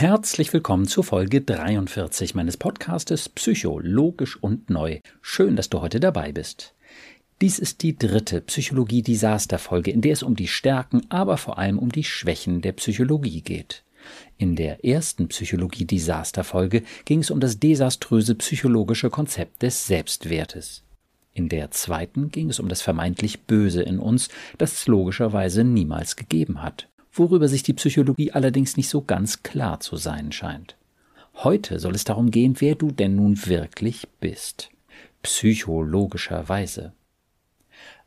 Herzlich willkommen zur Folge 43 meines Podcastes Psychologisch und Neu. Schön, dass du heute dabei bist. Dies ist die dritte Psychologie-Desaster-Folge, in der es um die Stärken, aber vor allem um die Schwächen der Psychologie geht. In der ersten Psychologie-Desaster-Folge ging es um das desaströse psychologische Konzept des Selbstwertes. In der zweiten ging es um das vermeintlich Böse in uns, das es logischerweise niemals gegeben hat worüber sich die Psychologie allerdings nicht so ganz klar zu sein scheint. Heute soll es darum gehen, wer du denn nun wirklich bist. Psychologischerweise.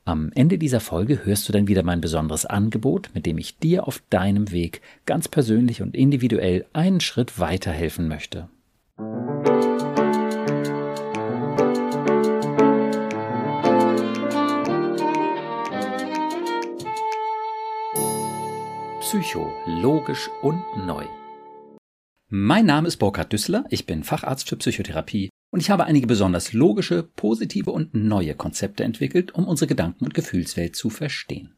Am Ende dieser Folge hörst du dann wieder mein besonderes Angebot, mit dem ich dir auf deinem Weg ganz persönlich und individuell einen Schritt weiterhelfen möchte. Psycho, logisch und neu. Mein Name ist Burkhard Düssler, ich bin Facharzt für Psychotherapie und ich habe einige besonders logische, positive und neue Konzepte entwickelt, um unsere Gedanken- und Gefühlswelt zu verstehen.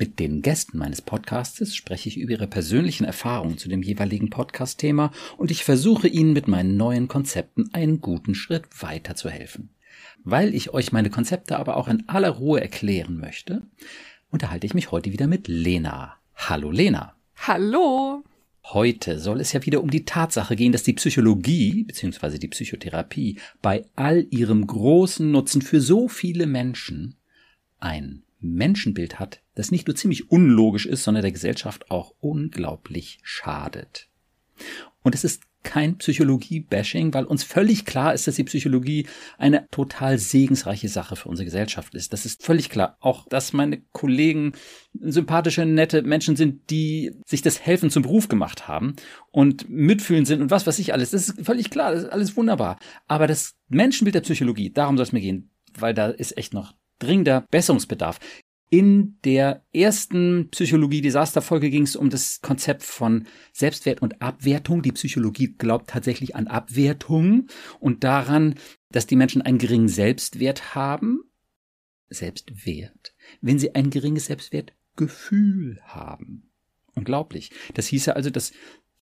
Mit den Gästen meines Podcastes spreche ich über ihre persönlichen Erfahrungen zu dem jeweiligen Podcast-Thema und ich versuche ihnen mit meinen neuen Konzepten einen guten Schritt weiterzuhelfen. Weil ich euch meine Konzepte aber auch in aller Ruhe erklären möchte, unterhalte ich mich heute wieder mit Lena. Hallo Lena. Hallo. Heute soll es ja wieder um die Tatsache gehen, dass die Psychologie bzw. die Psychotherapie bei all ihrem großen Nutzen für so viele Menschen ein Menschenbild hat, das nicht nur ziemlich unlogisch ist, sondern der Gesellschaft auch unglaublich schadet. Und es ist kein Psychologie-Bashing, weil uns völlig klar ist, dass die Psychologie eine total segensreiche Sache für unsere Gesellschaft ist. Das ist völlig klar. Auch, dass meine Kollegen sympathische, nette Menschen sind, die sich das Helfen zum Beruf gemacht haben und mitfühlen sind und was weiß ich alles. Das ist völlig klar. Das ist alles wunderbar. Aber das Menschenbild der Psychologie, darum soll es mir gehen, weil da ist echt noch dringender Besserungsbedarf. In der ersten Psychologie-Desaster-Folge ging es um das Konzept von Selbstwert und Abwertung. Die Psychologie glaubt tatsächlich an Abwertung und daran, dass die Menschen einen geringen Selbstwert haben. Selbstwert. Wenn sie ein geringes Selbstwertgefühl haben. Unglaublich. Das hieße also, dass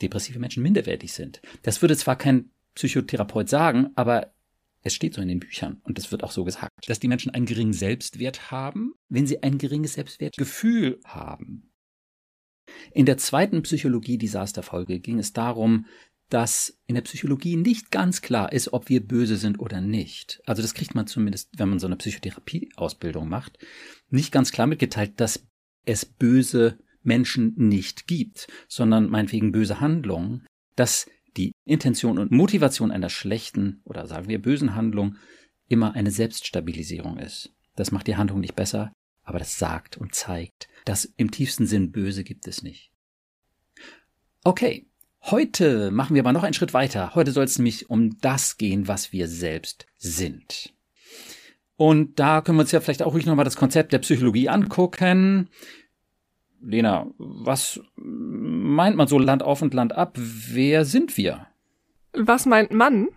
depressive Menschen minderwertig sind. Das würde zwar kein Psychotherapeut sagen, aber es steht so in den Büchern und es wird auch so gesagt, dass die Menschen einen geringen Selbstwert haben, wenn sie ein geringes Selbstwertgefühl haben. In der zweiten Psychologie-Desaster-Folge ging es darum, dass in der Psychologie nicht ganz klar ist, ob wir böse sind oder nicht. Also das kriegt man zumindest, wenn man so eine Psychotherapie-Ausbildung macht, nicht ganz klar mitgeteilt, dass es böse Menschen nicht gibt, sondern meinetwegen böse Handlungen, dass Intention und Motivation einer schlechten oder sagen wir bösen Handlung immer eine Selbststabilisierung ist. Das macht die Handlung nicht besser, aber das sagt und zeigt, dass im tiefsten Sinn böse gibt es nicht. Okay, heute machen wir aber noch einen Schritt weiter. Heute soll es nämlich um das gehen, was wir selbst sind. Und da können wir uns ja vielleicht auch ruhig nochmal das Konzept der Psychologie angucken. Lena, was meint man so Land auf und Land ab? Wer sind wir? Was meint man?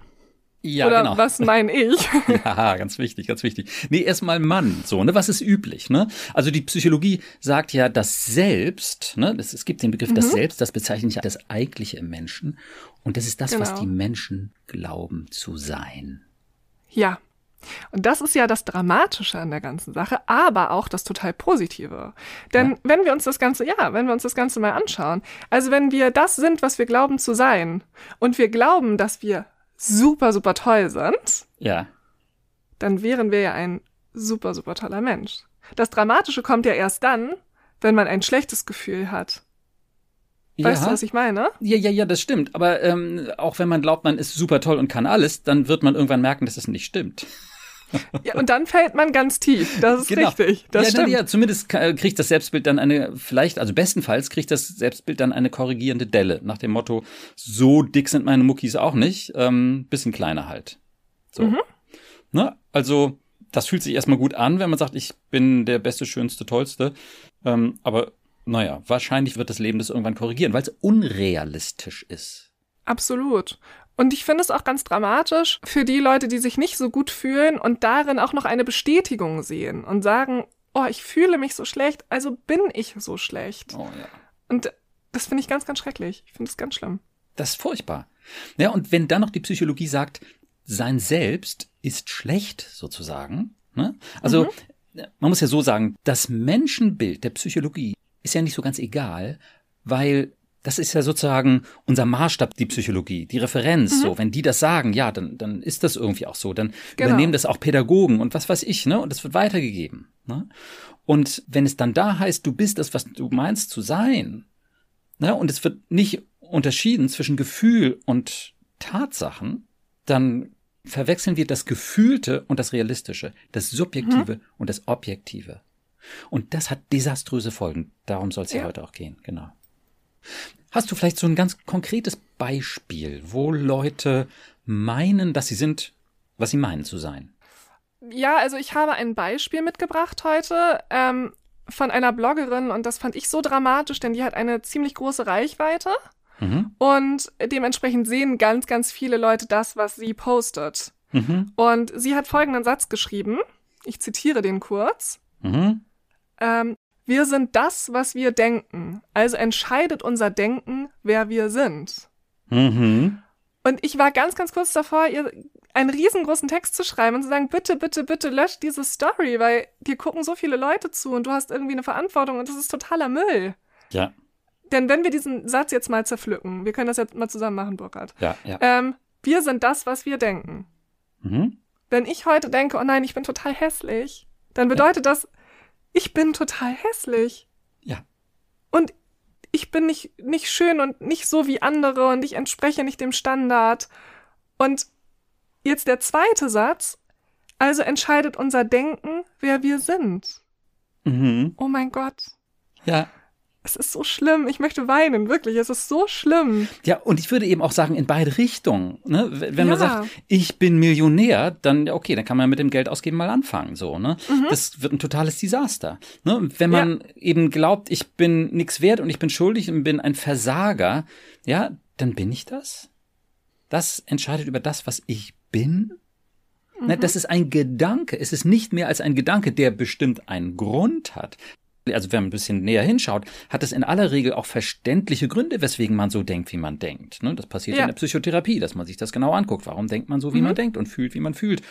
Ja, Oder genau. was meine ich? ja, ganz wichtig, ganz wichtig. Nee, erstmal Mann, so, ne? Was ist üblich, ne? Also die Psychologie sagt ja, das Selbst, ne? Das, es gibt den Begriff mhm. das Selbst, das bezeichnet ja das Eigentliche im Menschen. Und das ist das, genau. was die Menschen glauben zu sein. Ja, und das ist ja das Dramatische an der ganzen Sache, aber auch das total Positive. Denn ja. wenn wir uns das Ganze, ja, wenn wir uns das Ganze mal anschauen, also wenn wir das sind, was wir glauben zu sein, und wir glauben, dass wir super, super toll sind, ja. dann wären wir ja ein super, super toller Mensch. Das Dramatische kommt ja erst dann, wenn man ein schlechtes Gefühl hat. Weißt ja. du, was ich meine? Ja, ja, ja, das stimmt. Aber ähm, auch wenn man glaubt, man ist super toll und kann alles, dann wird man irgendwann merken, dass es nicht stimmt. Ja, und dann fällt man ganz tief. Das ist genau. richtig. Das ja, stimmt. ja, zumindest kriegt das Selbstbild dann eine, vielleicht, also bestenfalls kriegt das Selbstbild dann eine korrigierende Delle. Nach dem Motto, so dick sind meine Muckis auch nicht, ähm, bisschen kleiner halt. So. Mhm. Ne? Also, das fühlt sich erstmal gut an, wenn man sagt, ich bin der Beste, Schönste, Tollste. Ähm, aber naja, wahrscheinlich wird das Leben das irgendwann korrigieren, weil es unrealistisch ist. Absolut. Und ich finde es auch ganz dramatisch für die Leute, die sich nicht so gut fühlen und darin auch noch eine Bestätigung sehen und sagen, oh, ich fühle mich so schlecht, also bin ich so schlecht. Oh ja. Und das finde ich ganz, ganz schrecklich. Ich finde es ganz schlimm. das ist furchtbar. Ja, und wenn dann noch die Psychologie sagt, sein Selbst ist schlecht sozusagen, ne? also mhm. man muss ja so sagen, das Menschenbild der Psychologie ist ja nicht so ganz egal, weil das ist ja sozusagen unser Maßstab, die Psychologie, die Referenz. Mhm. So, wenn die das sagen, ja, dann, dann ist das irgendwie auch so. Dann genau. übernehmen das auch Pädagogen und was weiß ich, ne? Und das wird weitergegeben. Ne? Und wenn es dann da heißt, du bist das, was du meinst zu sein, ne? Und es wird nicht unterschieden zwischen Gefühl und Tatsachen, dann verwechseln wir das Gefühlte und das Realistische, das Subjektive mhm. und das Objektive. Und das hat desaströse Folgen. Darum soll es ja heute auch gehen, genau. Hast du vielleicht so ein ganz konkretes Beispiel, wo Leute meinen, dass sie sind, was sie meinen zu sein? Ja, also ich habe ein Beispiel mitgebracht heute ähm, von einer Bloggerin und das fand ich so dramatisch, denn die hat eine ziemlich große Reichweite mhm. und dementsprechend sehen ganz, ganz viele Leute das, was sie postet. Mhm. Und sie hat folgenden Satz geschrieben, ich zitiere den kurz. Mhm. Ähm, wir sind das, was wir denken. Also entscheidet unser Denken, wer wir sind. Mhm. Und ich war ganz, ganz kurz davor, ihr einen riesengroßen Text zu schreiben und zu sagen, bitte, bitte, bitte löscht diese Story, weil dir gucken so viele Leute zu und du hast irgendwie eine Verantwortung und das ist totaler Müll. Ja. Denn wenn wir diesen Satz jetzt mal zerpflücken, wir können das jetzt mal zusammen machen, Burkhard. Ja, ja. Ähm, wir sind das, was wir denken. Mhm. Wenn ich heute denke, oh nein, ich bin total hässlich, dann bedeutet ja. das, ich bin total hässlich. Ja. Und ich bin nicht, nicht schön und nicht so wie andere und ich entspreche nicht dem Standard. Und jetzt der zweite Satz. Also entscheidet unser Denken, wer wir sind. Mhm. Oh mein Gott. Ja. Es ist so schlimm. Ich möchte weinen, wirklich. Es ist so schlimm. Ja, und ich würde eben auch sagen, in beide Richtungen. Ne? Wenn ja. man sagt, ich bin Millionär, dann, okay, dann kann man mit dem Geld ausgeben mal anfangen. So, ne? Mhm. Das wird ein totales Desaster. Ne? Wenn man ja. eben glaubt, ich bin nichts wert und ich bin schuldig und bin ein Versager, ja, dann bin ich das. Das entscheidet über das, was ich bin. Ne, mhm. Das ist ein Gedanke. Es ist nicht mehr als ein Gedanke, der bestimmt einen Grund hat also wenn man ein bisschen näher hinschaut, hat es in aller Regel auch verständliche Gründe, weswegen man so denkt, wie man denkt. Ne? Das passiert ja. in der Psychotherapie, dass man sich das genau anguckt. Warum denkt man so, wie mhm. man denkt und fühlt, wie man fühlt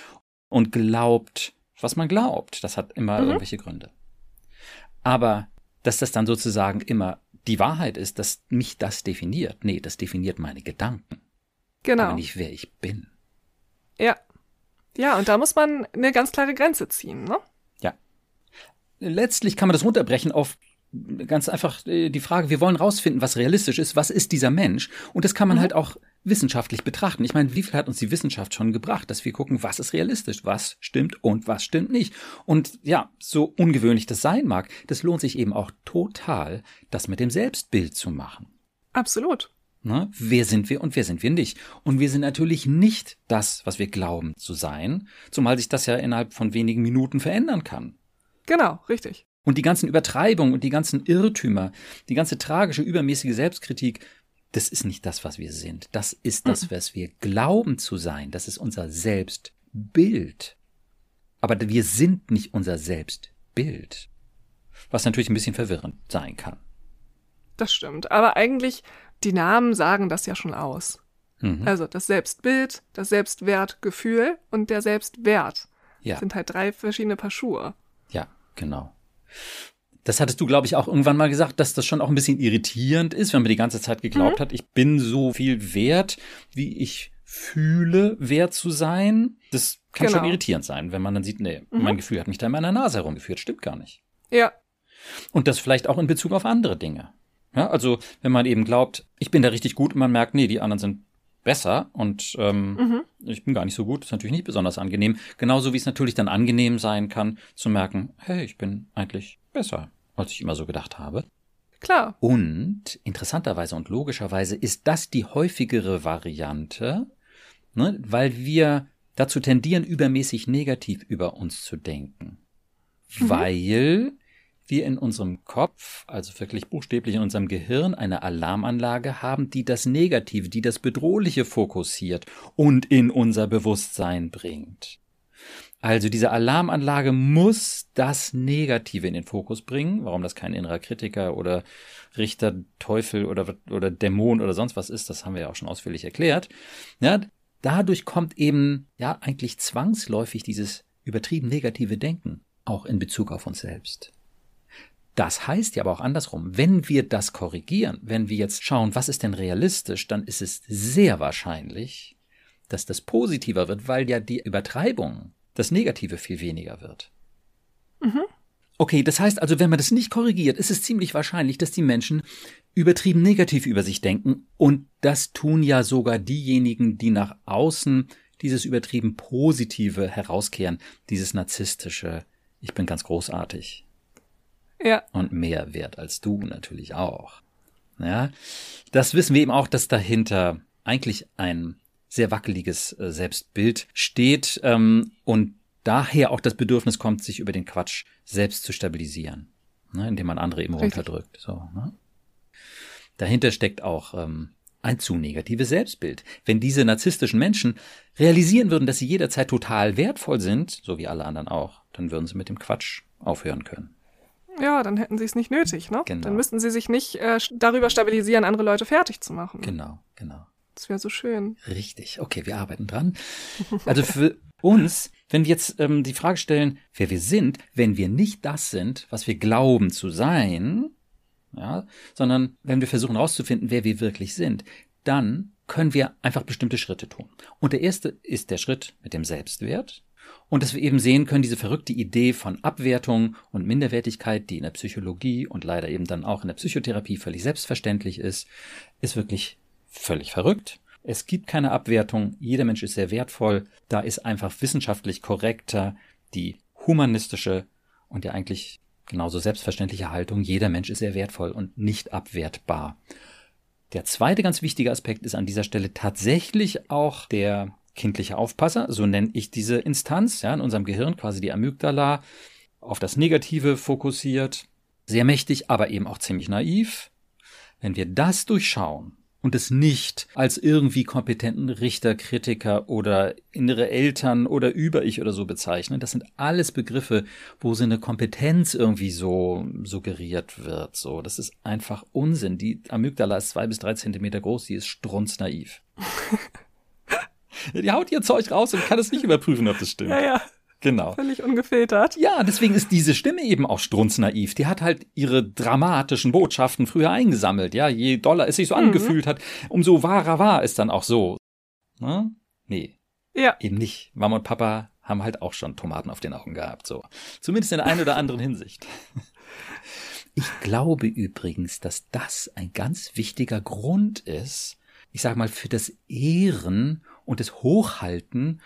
und glaubt, was man glaubt. Das hat immer mhm. irgendwelche Gründe. Aber dass das dann sozusagen immer die Wahrheit ist, dass mich das definiert. Nee, das definiert meine Gedanken. Genau. Aber nicht, wer ich bin. Ja. Ja, und da muss man eine ganz klare Grenze ziehen, ne? Letztlich kann man das runterbrechen auf ganz einfach äh, die Frage, wir wollen rausfinden, was realistisch ist, was ist dieser Mensch? Und das kann man mhm. halt auch wissenschaftlich betrachten. Ich meine, wie viel hat uns die Wissenschaft schon gebracht, dass wir gucken, was ist realistisch, was stimmt und was stimmt nicht. Und ja, so ungewöhnlich das sein mag, das lohnt sich eben auch total, das mit dem Selbstbild zu machen. Absolut. Na, wer sind wir und wer sind wir nicht? Und wir sind natürlich nicht das, was wir glauben zu sein, zumal sich das ja innerhalb von wenigen Minuten verändern kann. Genau, richtig. Und die ganzen Übertreibungen und die ganzen Irrtümer, die ganze tragische, übermäßige Selbstkritik, das ist nicht das, was wir sind. Das ist das, was wir glauben zu sein. Das ist unser Selbstbild. Aber wir sind nicht unser Selbstbild. Was natürlich ein bisschen verwirrend sein kann. Das stimmt. Aber eigentlich, die Namen sagen das ja schon aus. Mhm. Also das Selbstbild, das Selbstwertgefühl und der Selbstwert ja. sind halt drei verschiedene Paar Schuhe. Genau. Das hattest du, glaube ich, auch irgendwann mal gesagt, dass das schon auch ein bisschen irritierend ist, wenn man die ganze Zeit geglaubt mhm. hat, ich bin so viel wert, wie ich fühle, wert zu sein. Das kann genau. schon irritierend sein, wenn man dann sieht, nee, mhm. mein Gefühl hat mich da in meiner Nase herumgeführt. Stimmt gar nicht. Ja. Und das vielleicht auch in Bezug auf andere Dinge. Ja, also wenn man eben glaubt, ich bin da richtig gut und man merkt, nee, die anderen sind besser und ähm, mhm. ich bin gar nicht so gut. ist natürlich nicht besonders angenehm. Genauso wie es natürlich dann angenehm sein kann, zu merken, hey, ich bin eigentlich besser, als ich immer so gedacht habe. Klar. Und interessanterweise und logischerweise ist das die häufigere Variante, ne, weil wir dazu tendieren, übermäßig negativ über uns zu denken. Mhm. Weil wir in unserem Kopf, also wirklich buchstäblich in unserem Gehirn, eine Alarmanlage haben, die das Negative, die das Bedrohliche fokussiert und in unser Bewusstsein bringt. Also diese Alarmanlage muss das Negative in den Fokus bringen. Warum das kein innerer Kritiker oder Richter, Teufel oder, oder Dämon oder sonst was ist, das haben wir ja auch schon ausführlich erklärt. Ja, dadurch kommt eben ja eigentlich zwangsläufig dieses übertrieben negative Denken auch in Bezug auf uns selbst. Das heißt ja aber auch andersrum, wenn wir das korrigieren, wenn wir jetzt schauen, was ist denn realistisch, dann ist es sehr wahrscheinlich, dass das positiver wird, weil ja die Übertreibung, das Negative viel weniger wird. Mhm. Okay, das heißt also, wenn man das nicht korrigiert, ist es ziemlich wahrscheinlich, dass die Menschen übertrieben negativ über sich denken und das tun ja sogar diejenigen, die nach außen dieses übertrieben Positive herauskehren, dieses narzisstische, ich bin ganz großartig. Ja. Und mehr wert als du natürlich auch. Ja, das wissen wir eben auch, dass dahinter eigentlich ein sehr wackeliges äh, Selbstbild steht ähm, und daher auch das Bedürfnis kommt, sich über den Quatsch selbst zu stabilisieren, ne, indem man andere eben Richtig. runterdrückt. So, ne? Dahinter steckt auch ähm, ein zu negatives Selbstbild. Wenn diese narzisstischen Menschen realisieren würden, dass sie jederzeit total wertvoll sind, so wie alle anderen auch, dann würden sie mit dem Quatsch aufhören können. Ja, dann hätten sie es nicht nötig, ne? Genau. Dann müssten sie sich nicht äh, darüber stabilisieren, andere Leute fertig zu machen. Genau, genau. Das wäre so schön. Richtig. Okay, wir arbeiten dran. Also für uns, wenn wir jetzt ähm, die Frage stellen, wer wir sind, wenn wir nicht das sind, was wir glauben zu sein, ja, sondern wenn wir versuchen herauszufinden, wer wir wirklich sind, dann können wir einfach bestimmte Schritte tun. Und der erste ist der Schritt mit dem Selbstwert. Und dass wir eben sehen können, diese verrückte Idee von Abwertung und Minderwertigkeit, die in der Psychologie und leider eben dann auch in der Psychotherapie völlig selbstverständlich ist, ist wirklich völlig verrückt. Es gibt keine Abwertung, jeder Mensch ist sehr wertvoll, da ist einfach wissenschaftlich korrekter die humanistische und ja eigentlich genauso selbstverständliche Haltung, jeder Mensch ist sehr wertvoll und nicht abwertbar. Der zweite ganz wichtige Aspekt ist an dieser Stelle tatsächlich auch der kindliche Aufpasser, so nenne ich diese Instanz, ja, in unserem Gehirn quasi die Amygdala, auf das Negative fokussiert, sehr mächtig, aber eben auch ziemlich naiv. Wenn wir das durchschauen, und es nicht als irgendwie kompetenten Richter, Kritiker oder innere Eltern oder Über-Ich oder so bezeichnen. Das sind alles Begriffe, wo so eine Kompetenz irgendwie so suggeriert wird. So, das ist einfach Unsinn. Die Amygdala ist zwei bis drei Zentimeter groß, die ist strunznaiv. die haut ihr Zeug raus und kann es nicht überprüfen, ob das stimmt. Ja, ja. Genau. Völlig ungefiltert. Ja, deswegen ist diese Stimme eben auch strunznaiv. Die hat halt ihre dramatischen Botschaften früher eingesammelt. Ja, je doller es sich so mhm. angefühlt hat, umso wahrer war es dann auch so. Ne? Nee. Ja. Eben nicht. Mama und Papa haben halt auch schon Tomaten auf den Augen gehabt, so. Zumindest in der einen oder anderen Hinsicht. Ich glaube übrigens, dass das ein ganz wichtiger Grund ist, ich sag mal, für das Ehren und das Hochhalten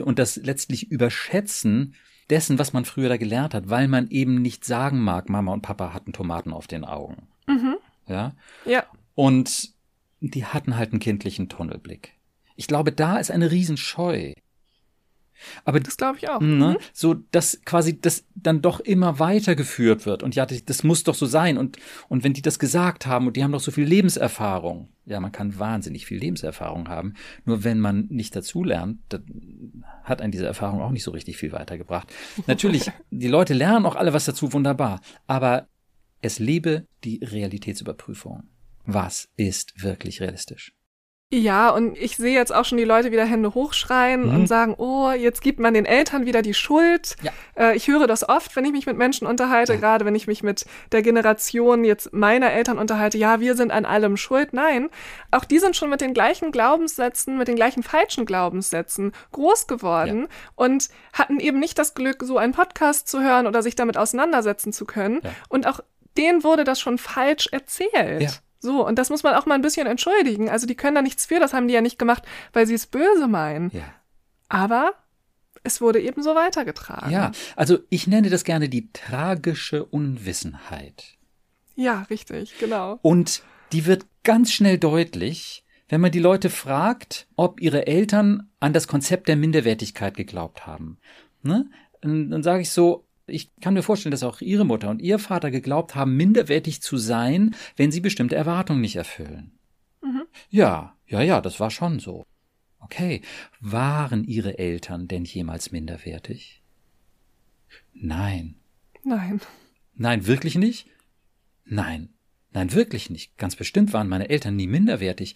und das letztlich Überschätzen dessen, was man früher da gelernt hat, weil man eben nicht sagen mag, Mama und Papa hatten Tomaten auf den Augen. Mhm. Ja? Ja. Und die hatten halt einen kindlichen Tunnelblick. Ich glaube, da ist eine Riesenscheu. Aber das glaube ich auch. Ne, mhm. So, dass quasi das dann doch immer weitergeführt wird. Und ja, das, muss doch so sein. Und, und wenn die das gesagt haben und die haben doch so viel Lebenserfahrung. Ja, man kann wahnsinnig viel Lebenserfahrung haben. Nur wenn man nicht dazulernt, dann hat einen diese Erfahrung auch nicht so richtig viel weitergebracht. Natürlich, die Leute lernen auch alle was dazu, wunderbar. Aber es lebe die Realitätsüberprüfung. Was ist wirklich realistisch? Ja, und ich sehe jetzt auch schon die Leute wieder Hände hochschreien mhm. und sagen, oh, jetzt gibt man den Eltern wieder die Schuld. Ja. Äh, ich höre das oft, wenn ich mich mit Menschen unterhalte, ja. gerade wenn ich mich mit der Generation jetzt meiner Eltern unterhalte, ja, wir sind an allem schuld. Nein, auch die sind schon mit den gleichen Glaubenssätzen, mit den gleichen falschen Glaubenssätzen groß geworden ja. und hatten eben nicht das Glück, so einen Podcast zu hören oder sich damit auseinandersetzen zu können. Und auch denen wurde das schon falsch erzählt. So, und das muss man auch mal ein bisschen entschuldigen. Also die können da nichts für, das haben die ja nicht gemacht, weil sie es böse meinen. Ja. Aber es wurde eben so weitergetragen. Ja, also ich nenne das gerne die tragische Unwissenheit. Ja, richtig, genau. Und die wird ganz schnell deutlich, wenn man die Leute fragt, ob ihre Eltern an das Konzept der Minderwertigkeit geglaubt haben. Ne? Dann sage ich so, ich kann mir vorstellen, dass auch Ihre Mutter und Ihr Vater geglaubt haben, minderwertig zu sein, wenn sie bestimmte Erwartungen nicht erfüllen. Mhm. Ja, ja, ja, das war schon so. Okay, waren ihre Eltern denn jemals minderwertig? Nein. Nein. Nein, wirklich nicht? Nein. Nein, wirklich nicht. Ganz bestimmt waren meine Eltern nie minderwertig.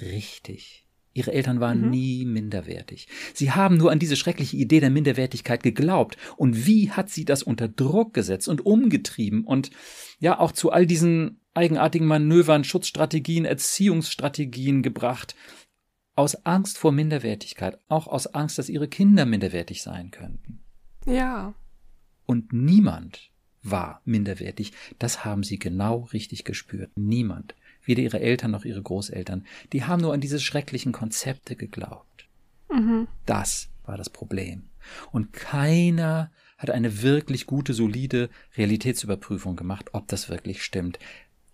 Richtig. Ihre Eltern waren mhm. nie minderwertig. Sie haben nur an diese schreckliche Idee der Minderwertigkeit geglaubt. Und wie hat sie das unter Druck gesetzt und umgetrieben und ja auch zu all diesen eigenartigen Manövern, Schutzstrategien, Erziehungsstrategien gebracht? Aus Angst vor Minderwertigkeit, auch aus Angst, dass ihre Kinder minderwertig sein könnten. Ja. Und niemand war minderwertig. Das haben sie genau richtig gespürt. Niemand weder ihre Eltern noch ihre Großeltern. Die haben nur an diese schrecklichen Konzepte geglaubt. Mhm. Das war das Problem. Und keiner hat eine wirklich gute, solide Realitätsüberprüfung gemacht, ob das wirklich stimmt.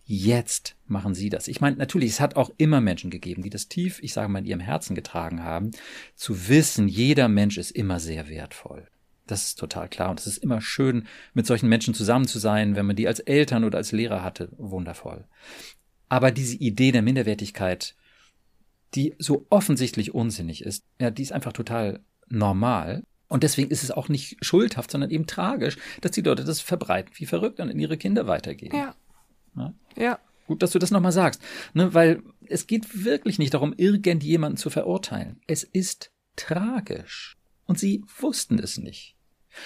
Jetzt machen sie das. Ich meine, natürlich, es hat auch immer Menschen gegeben, die das tief, ich sage mal, in ihrem Herzen getragen haben, zu wissen, jeder Mensch ist immer sehr wertvoll. Das ist total klar. Und es ist immer schön, mit solchen Menschen zusammen zu sein, wenn man die als Eltern oder als Lehrer hatte. Wundervoll. Aber diese Idee der Minderwertigkeit, die so offensichtlich unsinnig ist, ja, die ist einfach total normal. Und deswegen ist es auch nicht schuldhaft, sondern eben tragisch, dass die Leute das verbreiten wie verrückt und in ihre Kinder weitergeben. Ja. Ja. ja. Gut, dass du das nochmal sagst, ne, weil es geht wirklich nicht darum, irgendjemanden zu verurteilen. Es ist tragisch. Und sie wussten es nicht.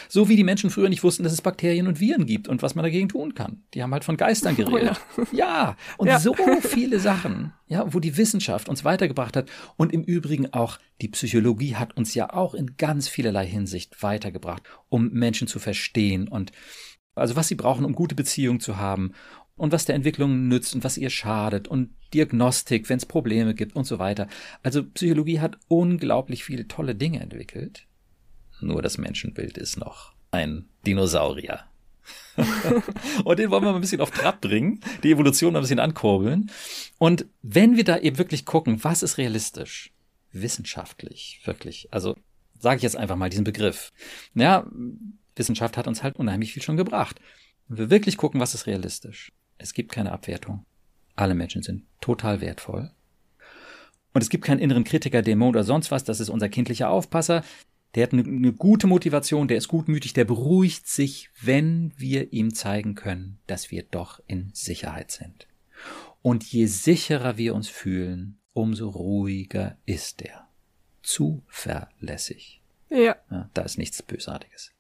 So wie die Menschen früher nicht wussten, dass es Bakterien und Viren gibt und was man dagegen tun kann. Die haben halt von Geistern geredet. Oh ja. ja. und ja. so viele Sachen, ja, wo die Wissenschaft uns weitergebracht hat. Und im Übrigen auch die Psychologie hat uns ja auch in ganz vielerlei Hinsicht weitergebracht, um Menschen zu verstehen und also was sie brauchen, um gute Beziehungen zu haben und was der Entwicklung nützt und was ihr schadet und Diagnostik, wenn es Probleme gibt und so weiter. Also Psychologie hat unglaublich viele tolle Dinge entwickelt. Nur das Menschenbild ist noch ein Dinosaurier. und den wollen wir mal ein bisschen auf Trab bringen, die Evolution mal ein bisschen ankurbeln. Und wenn wir da eben wirklich gucken, was ist realistisch, wissenschaftlich, wirklich, also sage ich jetzt einfach mal diesen Begriff. Ja, Wissenschaft hat uns halt unheimlich viel schon gebracht. Wenn wir wirklich gucken, was ist realistisch, es gibt keine Abwertung. Alle Menschen sind total wertvoll. Und es gibt keinen inneren Kritiker, Dämon oder sonst was, das ist unser kindlicher Aufpasser. Der hat eine, eine gute Motivation, der ist gutmütig, der beruhigt sich, wenn wir ihm zeigen können, dass wir doch in Sicherheit sind. Und je sicherer wir uns fühlen, umso ruhiger ist er. Zuverlässig. Ja. ja. Da ist nichts Bösartiges.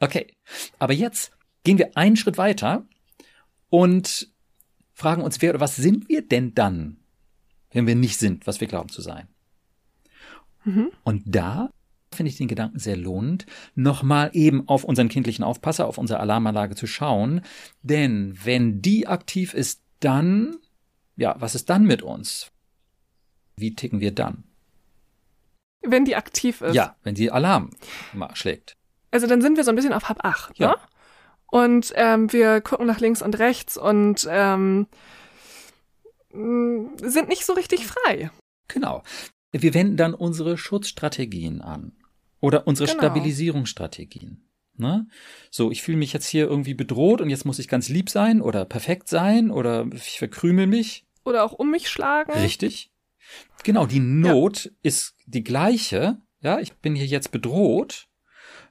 Okay, aber jetzt gehen wir einen Schritt weiter und fragen uns, wer oder was sind wir denn dann, wenn wir nicht sind, was wir glauben zu sein? Mhm. Und da finde ich den Gedanken sehr lohnend, nochmal eben auf unseren kindlichen Aufpasser, auf unsere Alarmanlage zu schauen. Denn wenn die aktiv ist, dann, ja, was ist dann mit uns? Wie ticken wir dann? Wenn die aktiv ist. Ja, wenn sie Alarm schlägt. Also dann sind wir so ein bisschen auf Hab 8, ja. Ne? Und ähm, wir gucken nach links und rechts und ähm, sind nicht so richtig frei. Genau wir wenden dann unsere Schutzstrategien an oder unsere genau. Stabilisierungsstrategien. Ne? So, ich fühle mich jetzt hier irgendwie bedroht und jetzt muss ich ganz lieb sein oder perfekt sein oder ich verkrümel mich. Oder auch um mich schlagen. Richtig. Genau, die Not ja. ist die gleiche. Ja, ich bin hier jetzt bedroht.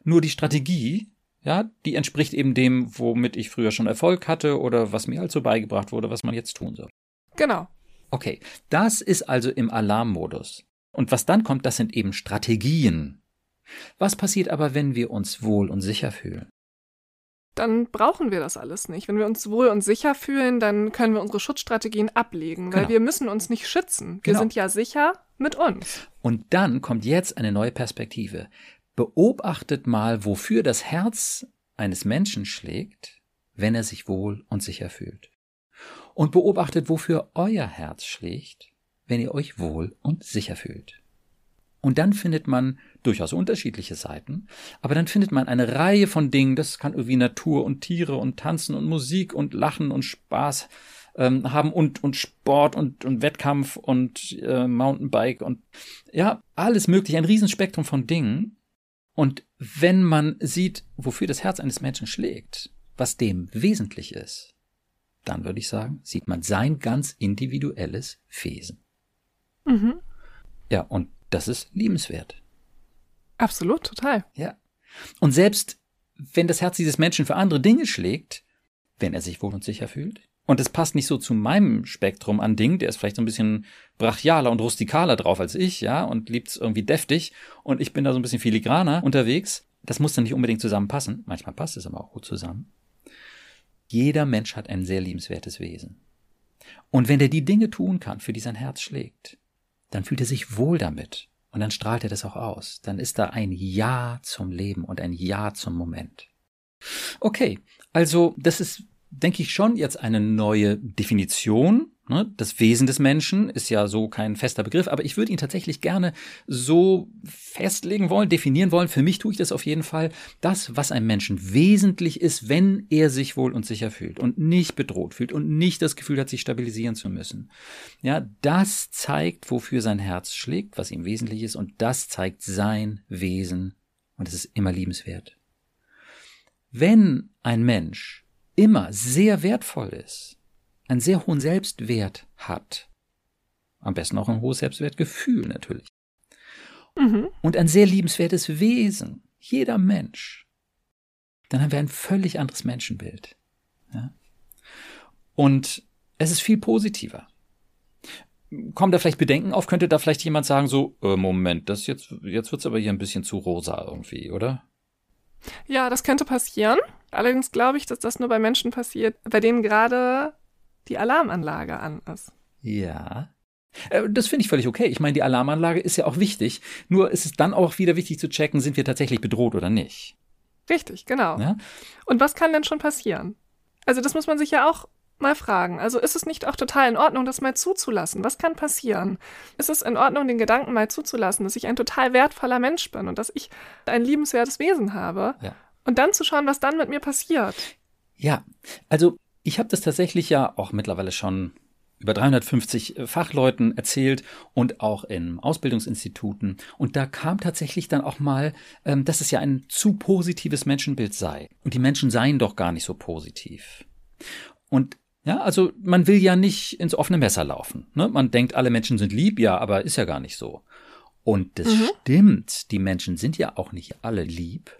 Nur die Strategie, ja, die entspricht eben dem, womit ich früher schon Erfolg hatte oder was mir halt so beigebracht wurde, was man jetzt tun soll. Genau. Okay, das ist also im Alarmmodus. Und was dann kommt, das sind eben Strategien. Was passiert aber, wenn wir uns wohl und sicher fühlen? Dann brauchen wir das alles nicht. Wenn wir uns wohl und sicher fühlen, dann können wir unsere Schutzstrategien ablegen, weil genau. wir müssen uns nicht schützen. Wir genau. sind ja sicher mit uns. Und dann kommt jetzt eine neue Perspektive. Beobachtet mal, wofür das Herz eines Menschen schlägt, wenn er sich wohl und sicher fühlt. Und beobachtet, wofür euer Herz schlägt, wenn ihr euch wohl und sicher fühlt. Und dann findet man durchaus unterschiedliche Seiten, aber dann findet man eine Reihe von Dingen, das kann irgendwie Natur und Tiere und Tanzen und Musik und Lachen und Spaß ähm, haben und, und Sport und, und Wettkampf und äh, Mountainbike und ja, alles mögliche, ein Riesenspektrum von Dingen. Und wenn man sieht, wofür das Herz eines Menschen schlägt, was dem wesentlich ist, dann würde ich sagen, sieht man sein ganz individuelles Wesen. Mhm. Ja, und das ist liebenswert. Absolut, total. Ja. Und selbst wenn das Herz dieses Menschen für andere Dinge schlägt, wenn er sich wohl und sicher fühlt, und es passt nicht so zu meinem Spektrum an Dingen, der ist vielleicht so ein bisschen brachialer und rustikaler drauf als ich, ja, und liebt's irgendwie deftig, und ich bin da so ein bisschen filigraner unterwegs. Das muss dann nicht unbedingt zusammenpassen. Manchmal passt es aber auch gut zusammen. Jeder Mensch hat ein sehr liebenswertes Wesen. Und wenn er die Dinge tun kann, für die sein Herz schlägt, dann fühlt er sich wohl damit. Und dann strahlt er das auch aus. Dann ist da ein Ja zum Leben und ein Ja zum Moment. Okay, also das ist, denke ich, schon jetzt eine neue Definition? Das Wesen des Menschen ist ja so kein fester Begriff, aber ich würde ihn tatsächlich gerne so festlegen wollen, definieren wollen. Für mich tue ich das auf jeden Fall. Das, was einem Menschen wesentlich ist, wenn er sich wohl und sicher fühlt und nicht bedroht fühlt und nicht das Gefühl hat, sich stabilisieren zu müssen. Ja, das zeigt, wofür sein Herz schlägt, was ihm wesentlich ist und das zeigt sein Wesen und es ist immer liebenswert. Wenn ein Mensch immer sehr wertvoll ist, einen sehr hohen Selbstwert hat. Am besten auch ein hohes Selbstwertgefühl natürlich. Mhm. Und ein sehr liebenswertes Wesen. Jeder Mensch. Dann haben wir ein völlig anderes Menschenbild. Ja? Und es ist viel positiver. Kommen da vielleicht Bedenken auf? Könnte da vielleicht jemand sagen, so, äh, Moment, das jetzt, jetzt wird's aber hier ein bisschen zu rosa irgendwie, oder? Ja, das könnte passieren. Allerdings glaube ich, dass das nur bei Menschen passiert, bei denen gerade die Alarmanlage an ist. Ja. Äh, das finde ich völlig okay. Ich meine, die Alarmanlage ist ja auch wichtig. Nur ist es dann auch wieder wichtig zu checken, sind wir tatsächlich bedroht oder nicht. Richtig, genau. Ja? Und was kann denn schon passieren? Also das muss man sich ja auch mal fragen. Also ist es nicht auch total in Ordnung, das mal zuzulassen? Was kann passieren? Ist es in Ordnung, den Gedanken mal zuzulassen, dass ich ein total wertvoller Mensch bin und dass ich ein liebenswertes Wesen habe? Ja. Und dann zu schauen, was dann mit mir passiert. Ja, also ich habe das tatsächlich ja auch mittlerweile schon über 350 äh, Fachleuten erzählt und auch in Ausbildungsinstituten. Und da kam tatsächlich dann auch mal, ähm, dass es ja ein zu positives Menschenbild sei. Und die Menschen seien doch gar nicht so positiv. Und ja, also man will ja nicht ins offene Messer laufen. Ne? Man denkt, alle Menschen sind lieb, ja, aber ist ja gar nicht so. Und das mhm. stimmt, die Menschen sind ja auch nicht alle lieb.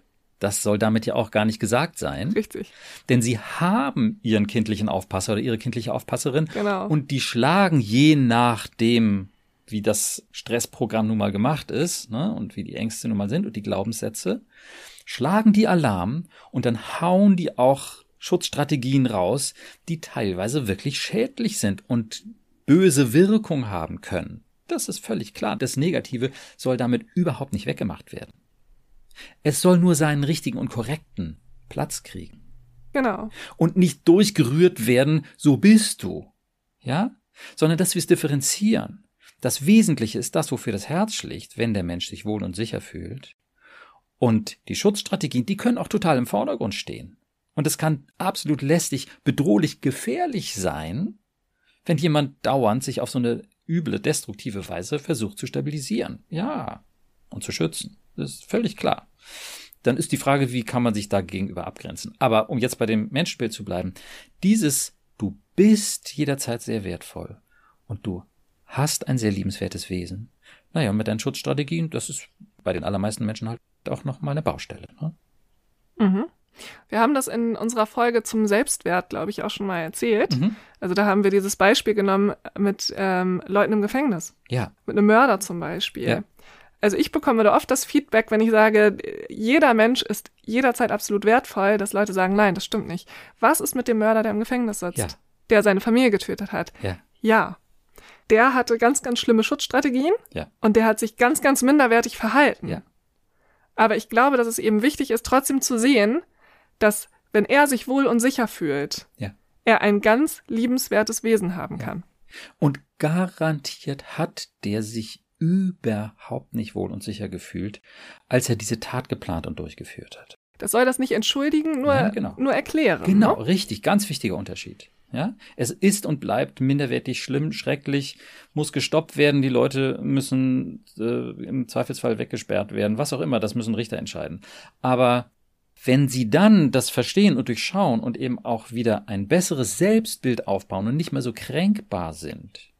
Das soll damit ja auch gar nicht gesagt sein. Richtig. Denn sie haben ihren kindlichen Aufpasser oder ihre kindliche Aufpasserin. Genau. Und die schlagen je nachdem, wie das Stressprogramm nun mal gemacht ist, ne, und wie die Ängste nun mal sind und die Glaubenssätze, schlagen die Alarm und dann hauen die auch Schutzstrategien raus, die teilweise wirklich schädlich sind und böse Wirkung haben können. Das ist völlig klar. Das Negative soll damit überhaupt nicht weggemacht werden. Es soll nur seinen richtigen und korrekten Platz kriegen. Genau. Und nicht durchgerührt werden, so bist du. Ja? Sondern dass wir es differenzieren. Das Wesentliche ist das, wofür das Herz schlägt, wenn der Mensch sich wohl und sicher fühlt. Und die Schutzstrategien, die können auch total im Vordergrund stehen. Und es kann absolut lästig, bedrohlich, gefährlich sein, wenn jemand dauernd sich auf so eine üble, destruktive Weise versucht zu stabilisieren. Ja. Und zu schützen. Das ist völlig klar. Dann ist die Frage, wie kann man sich da gegenüber abgrenzen? Aber um jetzt bei dem Menschenbild zu bleiben, dieses Du bist jederzeit sehr wertvoll und du hast ein sehr liebenswertes Wesen. Naja, mit deinen Schutzstrategien, das ist bei den allermeisten Menschen halt auch nochmal eine Baustelle. Ne? Mhm. Wir haben das in unserer Folge zum Selbstwert, glaube ich, auch schon mal erzählt. Mhm. Also da haben wir dieses Beispiel genommen mit ähm, Leuten im Gefängnis. Ja. Mit einem Mörder zum Beispiel. Ja also ich bekomme da oft das Feedback, wenn ich sage, jeder Mensch ist jederzeit absolut wertvoll, dass Leute sagen, nein, das stimmt nicht. Was ist mit dem Mörder, der im Gefängnis sitzt, ja. der seine Familie getötet hat? Ja. ja. Der hatte ganz, ganz schlimme Schutzstrategien ja. und der hat sich ganz, ganz minderwertig verhalten. Ja. Aber ich glaube, dass es eben wichtig ist, trotzdem zu sehen, dass wenn er sich wohl und sicher fühlt, ja. er ein ganz liebenswertes Wesen haben ja. kann. Und garantiert hat der sich überhaupt nicht wohl und sicher gefühlt, als er diese Tat geplant und durchgeführt hat. Das soll das nicht entschuldigen, nur, ja, genau. nur erklären. Genau, ne? richtig, ganz wichtiger Unterschied. Ja, es ist und bleibt minderwertig, schlimm, schrecklich, muss gestoppt werden. Die Leute müssen äh, im Zweifelsfall weggesperrt werden, was auch immer. Das müssen Richter entscheiden. Aber wenn sie dann das verstehen und durchschauen und eben auch wieder ein besseres Selbstbild aufbauen und nicht mehr so kränkbar sind,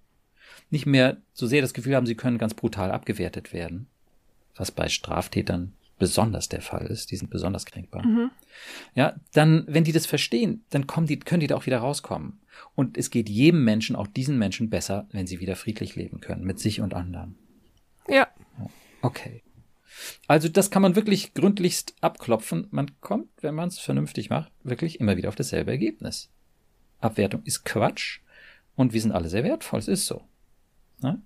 nicht mehr so sehr das Gefühl haben, sie können ganz brutal abgewertet werden, was bei Straftätern besonders der Fall ist, die sind besonders kränkbar. Mhm. Ja, dann, wenn die das verstehen, dann kommen die, können die da auch wieder rauskommen. Und es geht jedem Menschen, auch diesen Menschen besser, wenn sie wieder friedlich leben können, mit sich und anderen. Ja. Okay. Also das kann man wirklich gründlichst abklopfen. Man kommt, wenn man es vernünftig macht, wirklich immer wieder auf dasselbe Ergebnis. Abwertung ist Quatsch und wir sind alle sehr wertvoll. Es ist so. Ne?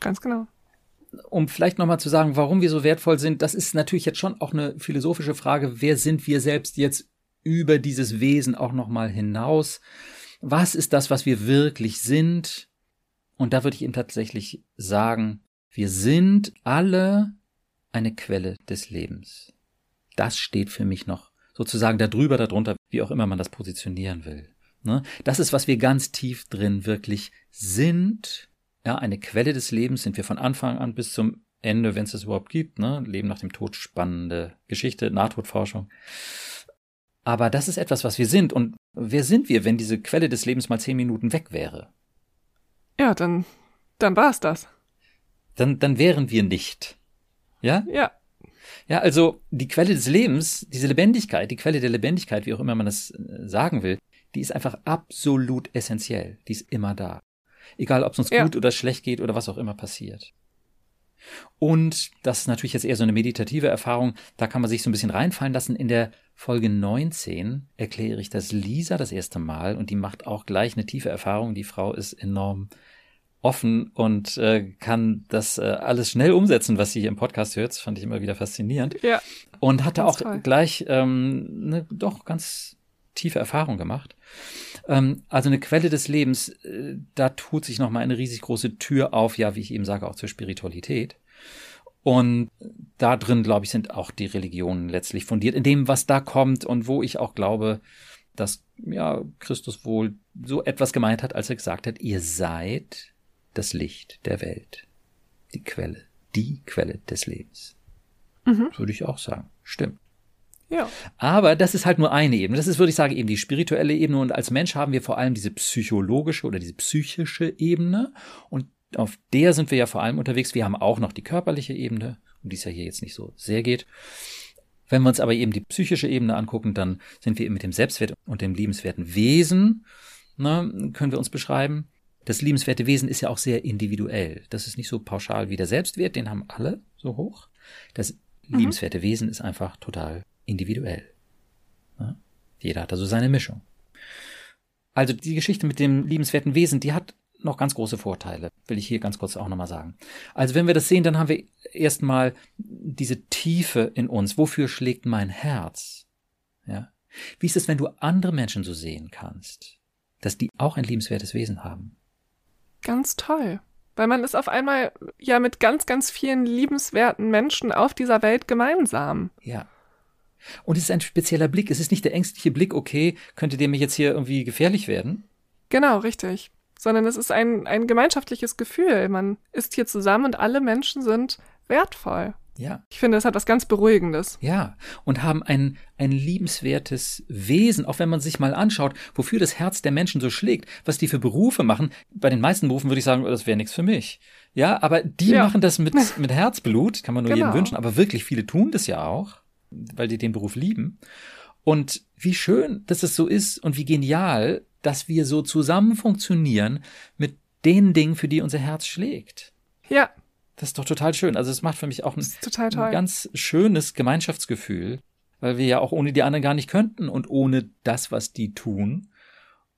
Ganz genau. Um vielleicht nochmal zu sagen, warum wir so wertvoll sind, das ist natürlich jetzt schon auch eine philosophische Frage. Wer sind wir selbst jetzt über dieses Wesen auch nochmal hinaus? Was ist das, was wir wirklich sind? Und da würde ich Ihnen tatsächlich sagen, wir sind alle eine Quelle des Lebens. Das steht für mich noch sozusagen darüber, darunter, wie auch immer man das positionieren will. Ne? Das ist, was wir ganz tief drin wirklich sind. Ja, eine Quelle des Lebens sind wir von Anfang an bis zum Ende, wenn es es überhaupt gibt. Ne? Leben nach dem Tod, spannende Geschichte, Nahtodforschung. Aber das ist etwas, was wir sind. Und wer sind wir, wenn diese Quelle des Lebens mal zehn Minuten weg wäre? Ja, dann, dann war es das. Dann, dann wären wir nicht. Ja? Ja. Ja, also die Quelle des Lebens, diese Lebendigkeit, die Quelle der Lebendigkeit, wie auch immer man das äh, sagen will, die ist einfach absolut essentiell. Die ist immer da. Egal, ob es uns ja. gut oder schlecht geht oder was auch immer passiert. Und das ist natürlich jetzt eher so eine meditative Erfahrung. Da kann man sich so ein bisschen reinfallen lassen. In der Folge 19 erkläre ich das Lisa das erste Mal und die macht auch gleich eine tiefe Erfahrung. Die Frau ist enorm offen und äh, kann das äh, alles schnell umsetzen, was sie hier im Podcast hört. Das fand ich immer wieder faszinierend. Ja. Und hatte auch toll. gleich ähm, eine doch ganz tiefe Erfahrung gemacht. Ähm, also eine Quelle des Lebens, äh, da tut sich nochmal eine riesig große Tür auf, ja, wie ich eben sage, auch zur Spiritualität. Und da drin, glaube ich, sind auch die Religionen letztlich fundiert, in dem, was da kommt und wo ich auch glaube, dass ja Christus wohl so etwas gemeint hat, als er gesagt hat, ihr seid das Licht der Welt. Die Quelle, die Quelle des Lebens. Mhm. Würde ich auch sagen. Stimmt. Ja. Aber das ist halt nur eine Ebene. Das ist, würde ich sagen, eben die spirituelle Ebene. Und als Mensch haben wir vor allem diese psychologische oder diese psychische Ebene. Und auf der sind wir ja vor allem unterwegs. Wir haben auch noch die körperliche Ebene, um die es ja hier jetzt nicht so sehr geht. Wenn wir uns aber eben die psychische Ebene angucken, dann sind wir eben mit dem Selbstwert und dem liebenswerten Wesen, ne, können wir uns beschreiben. Das liebenswerte Wesen ist ja auch sehr individuell. Das ist nicht so pauschal wie der Selbstwert, den haben alle so hoch. Das mhm. liebenswerte Wesen ist einfach total individuell. Ja? Jeder hat also seine Mischung. Also die Geschichte mit dem liebenswerten Wesen, die hat noch ganz große Vorteile, will ich hier ganz kurz auch nochmal sagen. Also wenn wir das sehen, dann haben wir erstmal diese Tiefe in uns. Wofür schlägt mein Herz? Ja. Wie ist es, wenn du andere Menschen so sehen kannst, dass die auch ein liebenswertes Wesen haben? Ganz toll. Weil man ist auf einmal ja mit ganz, ganz vielen liebenswerten Menschen auf dieser Welt gemeinsam. Ja. Und es ist ein spezieller Blick. Es ist nicht der ängstliche Blick, okay, könnte der mir jetzt hier irgendwie gefährlich werden? Genau, richtig. Sondern es ist ein, ein gemeinschaftliches Gefühl. Man ist hier zusammen und alle Menschen sind wertvoll. Ja. Ich finde, es hat was ganz Beruhigendes. Ja. Und haben ein, ein liebenswertes Wesen, auch wenn man sich mal anschaut, wofür das Herz der Menschen so schlägt, was die für Berufe machen. Bei den meisten Berufen würde ich sagen, das wäre nichts für mich. Ja, aber die ja. machen das mit, mit Herzblut, kann man nur genau. jedem wünschen, aber wirklich viele tun das ja auch weil die den Beruf lieben. Und wie schön, dass es so ist und wie genial, dass wir so zusammen funktionieren mit den Dingen, für die unser Herz schlägt. Ja. Das ist doch total schön. Also es macht für mich auch ein, ein ganz schönes Gemeinschaftsgefühl, weil wir ja auch ohne die anderen gar nicht könnten und ohne das, was die tun.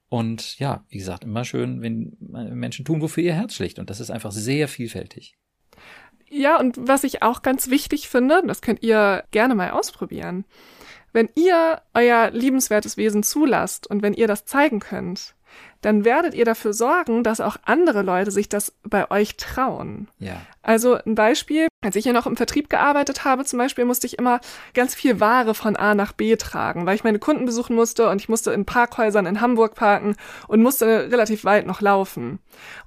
Und ja, wie gesagt, immer schön, wenn Menschen tun, wofür ihr Herz schlägt. Und das ist einfach sehr vielfältig. Ja, und was ich auch ganz wichtig finde, das könnt ihr gerne mal ausprobieren. Wenn ihr euer liebenswertes Wesen zulasst und wenn ihr das zeigen könnt, dann werdet ihr dafür sorgen, dass auch andere Leute sich das bei euch trauen. Ja. Also ein Beispiel, als ich hier noch im Vertrieb gearbeitet habe, zum Beispiel musste ich immer ganz viel Ware von A nach B tragen, weil ich meine Kunden besuchen musste und ich musste in Parkhäusern in Hamburg parken und musste relativ weit noch laufen.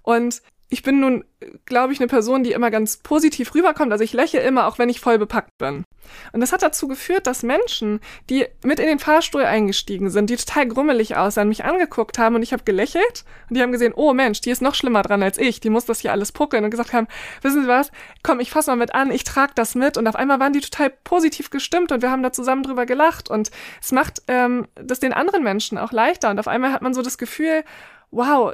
Und ich bin nun, glaube ich, eine Person, die immer ganz positiv rüberkommt. Also ich lächle immer, auch wenn ich voll bepackt bin. Und das hat dazu geführt, dass Menschen, die mit in den Fahrstuhl eingestiegen sind, die total grummelig aussahen, mich angeguckt haben und ich habe gelächelt. Und die haben gesehen, oh Mensch, die ist noch schlimmer dran als ich, die muss das hier alles puckeln und gesagt haben, wissen Sie was, komm, ich fass mal mit an, ich trage das mit. Und auf einmal waren die total positiv gestimmt und wir haben da zusammen drüber gelacht. Und es macht ähm, das den anderen Menschen auch leichter. Und auf einmal hat man so das Gefühl, wow,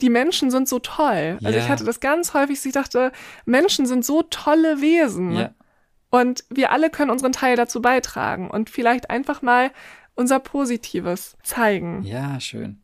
die Menschen sind so toll. Also ja. ich hatte das ganz häufig, ich dachte, Menschen sind so tolle Wesen. Ja. Und wir alle können unseren Teil dazu beitragen und vielleicht einfach mal unser Positives zeigen. Ja, schön.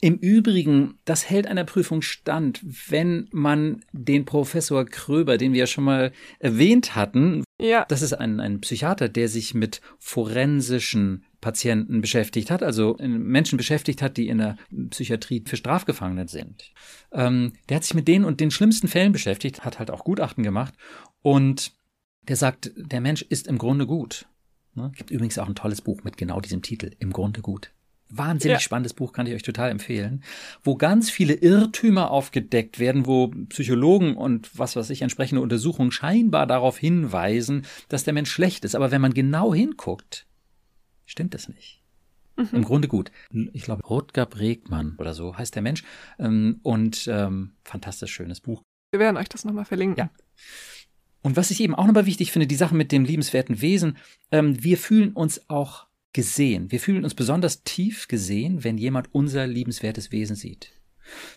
Im Übrigen, das hält einer Prüfung stand, wenn man den Professor Kröber, den wir ja schon mal erwähnt hatten, ja. das ist ein, ein Psychiater, der sich mit forensischen Patienten beschäftigt hat, also Menschen beschäftigt hat, die in der Psychiatrie für Strafgefangene sind. Ähm, der hat sich mit denen und den schlimmsten Fällen beschäftigt, hat halt auch Gutachten gemacht und der sagt, der Mensch ist im Grunde gut. Ne? Gibt übrigens auch ein tolles Buch mit genau diesem Titel, Im Grunde gut. Wahnsinnig ja. spannendes Buch, kann ich euch total empfehlen, wo ganz viele Irrtümer aufgedeckt werden, wo Psychologen und was weiß ich, entsprechende Untersuchungen scheinbar darauf hinweisen, dass der Mensch schlecht ist. Aber wenn man genau hinguckt, stimmt das nicht. Mhm. Im Grunde gut. Ich glaube, Rutger Bregmann oder so heißt der Mensch. Ähm, und ähm, fantastisch schönes Buch. Wir werden euch das nochmal verlinken. Ja. Und was ich eben auch nochmal wichtig finde, die Sache mit dem liebenswerten Wesen, ähm, wir fühlen uns auch gesehen. Wir fühlen uns besonders tief gesehen, wenn jemand unser liebenswertes Wesen sieht.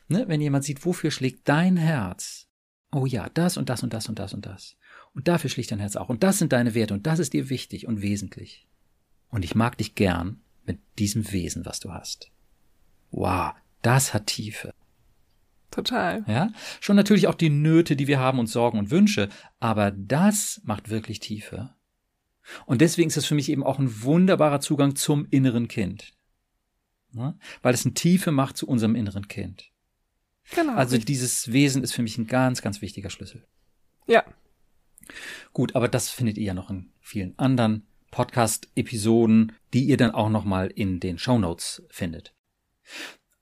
Ne? Wenn jemand sieht, wofür schlägt dein Herz? Oh ja, das und das und das und das und das. Und dafür schlägt dein Herz auch. Und das sind deine Werte und das ist dir wichtig und wesentlich. Und ich mag dich gern mit diesem Wesen, was du hast. Wow, das hat Tiefe. Total. Ja, schon natürlich auch die Nöte, die wir haben und Sorgen und Wünsche, aber das macht wirklich Tiefe. Und deswegen ist es für mich eben auch ein wunderbarer Zugang zum inneren Kind. Ja? Weil es eine Tiefe macht zu unserem inneren Kind. Genau. Also richtig. dieses Wesen ist für mich ein ganz, ganz wichtiger Schlüssel. Ja. Gut, aber das findet ihr ja noch in vielen anderen Podcast-Episoden, die ihr dann auch nochmal in den Show Notes findet.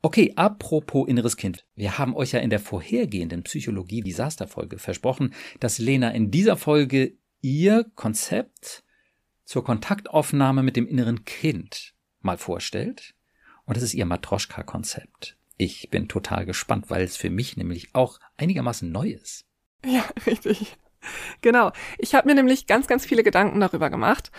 Okay, apropos inneres Kind. Wir haben euch ja in der vorhergehenden Psychologie-Desaster-Folge versprochen, dass Lena in dieser Folge ihr Konzept zur Kontaktaufnahme mit dem inneren Kind mal vorstellt. Und das ist ihr Matroschka-Konzept. Ich bin total gespannt, weil es für mich nämlich auch einigermaßen neu ist. Ja, richtig. Genau. Ich habe mir nämlich ganz, ganz viele Gedanken darüber gemacht,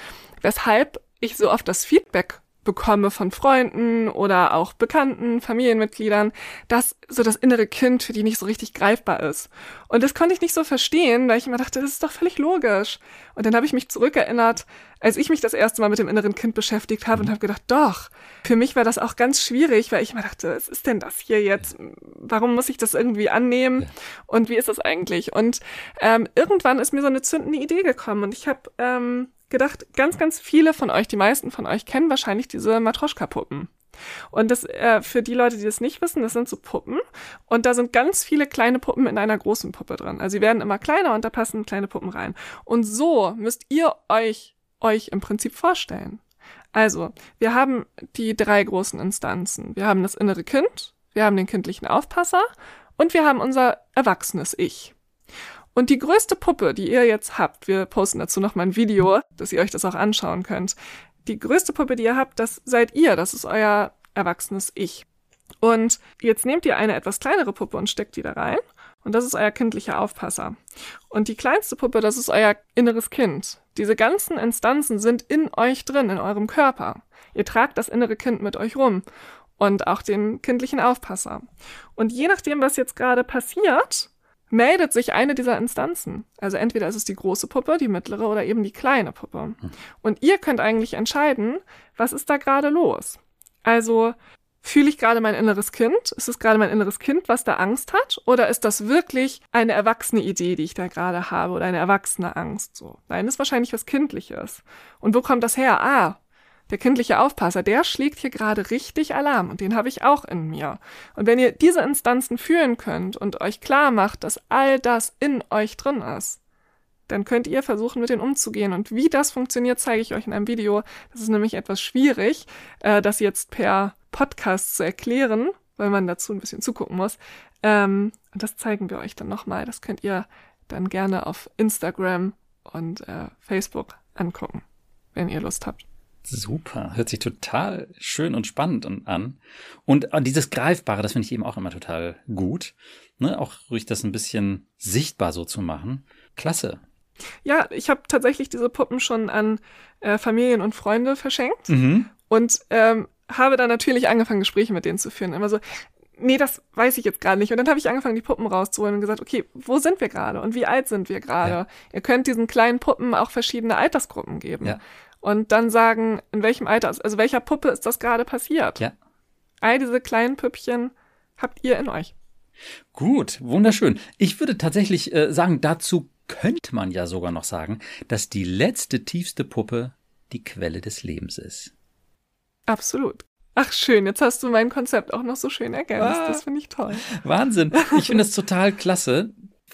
weshalb ich so oft das Feedback bekomme von Freunden oder auch Bekannten, Familienmitgliedern, dass so das innere Kind für die nicht so richtig greifbar ist. Und das konnte ich nicht so verstehen, weil ich immer dachte, das ist doch völlig logisch. Und dann habe ich mich zurückerinnert, als ich mich das erste Mal mit dem inneren Kind beschäftigt habe und habe gedacht, doch, für mich war das auch ganz schwierig, weil ich immer dachte, was ist denn das hier jetzt? Warum muss ich das irgendwie annehmen? Und wie ist das eigentlich? Und ähm, irgendwann ist mir so eine zündende Idee gekommen und ich habe ähm, gedacht, ganz, ganz viele von euch, die meisten von euch kennen wahrscheinlich diese Matroschka-Puppen. Und das äh, für die Leute, die das nicht wissen, das sind so Puppen und da sind ganz viele kleine Puppen in einer großen Puppe drin. Also sie werden immer kleiner und da passen kleine Puppen rein. Und so müsst ihr euch euch im Prinzip vorstellen. Also, wir haben die drei großen Instanzen. Wir haben das innere Kind, wir haben den kindlichen Aufpasser und wir haben unser erwachsenes Ich. Und die größte Puppe, die ihr jetzt habt, wir posten dazu noch mal ein Video, dass ihr euch das auch anschauen könnt. Die größte Puppe, die ihr habt, das seid ihr, das ist euer erwachsenes Ich. Und jetzt nehmt ihr eine etwas kleinere Puppe und steckt die da rein. Und das ist euer kindlicher Aufpasser. Und die kleinste Puppe, das ist euer inneres Kind. Diese ganzen Instanzen sind in euch drin, in eurem Körper. Ihr tragt das innere Kind mit euch rum. Und auch den kindlichen Aufpasser. Und je nachdem, was jetzt gerade passiert, meldet sich eine dieser Instanzen. Also entweder ist es die große Puppe, die mittlere oder eben die kleine Puppe. Hm. Und ihr könnt eigentlich entscheiden, was ist da gerade los. Also fühle ich gerade mein inneres Kind? Ist es gerade mein inneres Kind, was da Angst hat? Oder ist das wirklich eine erwachsene Idee, die ich da gerade habe oder eine erwachsene Angst? So. Nein, das ist wahrscheinlich was Kindliches. Und wo kommt das her? Ah, der kindliche Aufpasser, der schlägt hier gerade richtig Alarm und den habe ich auch in mir. Und wenn ihr diese Instanzen fühlen könnt und euch klar macht, dass all das in euch drin ist, dann könnt ihr versuchen, mit denen umzugehen. Und wie das funktioniert, zeige ich euch in einem Video. Das ist nämlich etwas schwierig, äh, das jetzt per Podcast zu erklären, weil man dazu ein bisschen zugucken muss. Ähm, Und das zeigen wir euch dann nochmal. Das könnt ihr dann gerne auf Instagram und äh, Facebook angucken, wenn ihr Lust habt. Super, hört sich total schön und spannend an. Und dieses Greifbare, das finde ich eben auch immer total gut. Ne? Auch ruhig das ein bisschen sichtbar so zu machen. Klasse. Ja, ich habe tatsächlich diese Puppen schon an äh, Familien und Freunde verschenkt mhm. und ähm, habe dann natürlich angefangen, Gespräche mit denen zu führen. Immer so, nee, das weiß ich jetzt gerade nicht. Und dann habe ich angefangen, die Puppen rauszuholen und gesagt, okay, wo sind wir gerade und wie alt sind wir gerade? Ja. Ihr könnt diesen kleinen Puppen auch verschiedene Altersgruppen geben. Ja. Und dann sagen, in welchem Alter, also welcher Puppe ist das gerade passiert? Ja. All diese kleinen Püppchen habt ihr in euch. Gut, wunderschön. Ich würde tatsächlich äh, sagen, dazu könnte man ja sogar noch sagen, dass die letzte tiefste Puppe die Quelle des Lebens ist. Absolut. Ach schön, jetzt hast du mein Konzept auch noch so schön ergänzt. Ah, das finde ich toll. Wahnsinn. Ich finde es total klasse,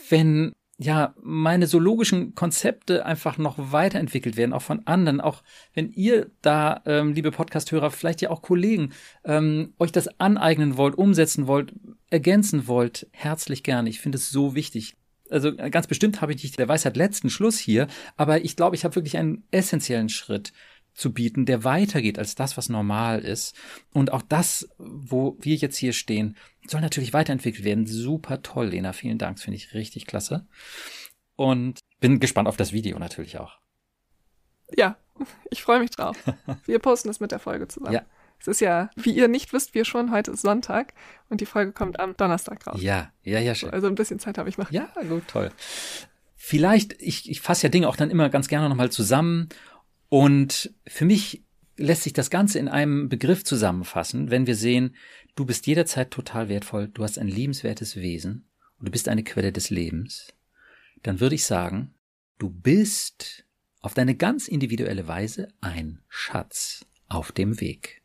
wenn ja, meine zoologischen Konzepte einfach noch weiterentwickelt werden, auch von anderen, auch wenn ihr da, ähm, liebe Podcasthörer, vielleicht ja auch Kollegen, ähm, euch das aneignen wollt, umsetzen wollt, ergänzen wollt, herzlich gerne. Ich finde es so wichtig. Also ganz bestimmt habe ich nicht der Weisheit letzten Schluss hier, aber ich glaube, ich habe wirklich einen essentiellen Schritt zu bieten, der weitergeht als das, was normal ist. Und auch das, wo wir jetzt hier stehen, soll natürlich weiterentwickelt werden. Super toll, Lena. Vielen Dank. Das finde ich richtig klasse. Und bin gespannt auf das Video natürlich auch. Ja, ich freue mich drauf. Wir posten es mit der Folge zusammen. Ja. Es ist ja, wie ihr nicht wisst, wir schon, heute ist Sonntag und die Folge kommt am Donnerstag raus. Ja, ja, ja, schön. Also ein bisschen Zeit habe ich noch. Ja, gut, toll. Vielleicht, ich, ich fasse ja Dinge auch dann immer ganz gerne nochmal zusammen und für mich lässt sich das Ganze in einem Begriff zusammenfassen, wenn wir sehen, du bist jederzeit total wertvoll, du hast ein liebenswertes Wesen und du bist eine Quelle des Lebens, dann würde ich sagen, du bist auf deine ganz individuelle Weise ein Schatz auf dem Weg.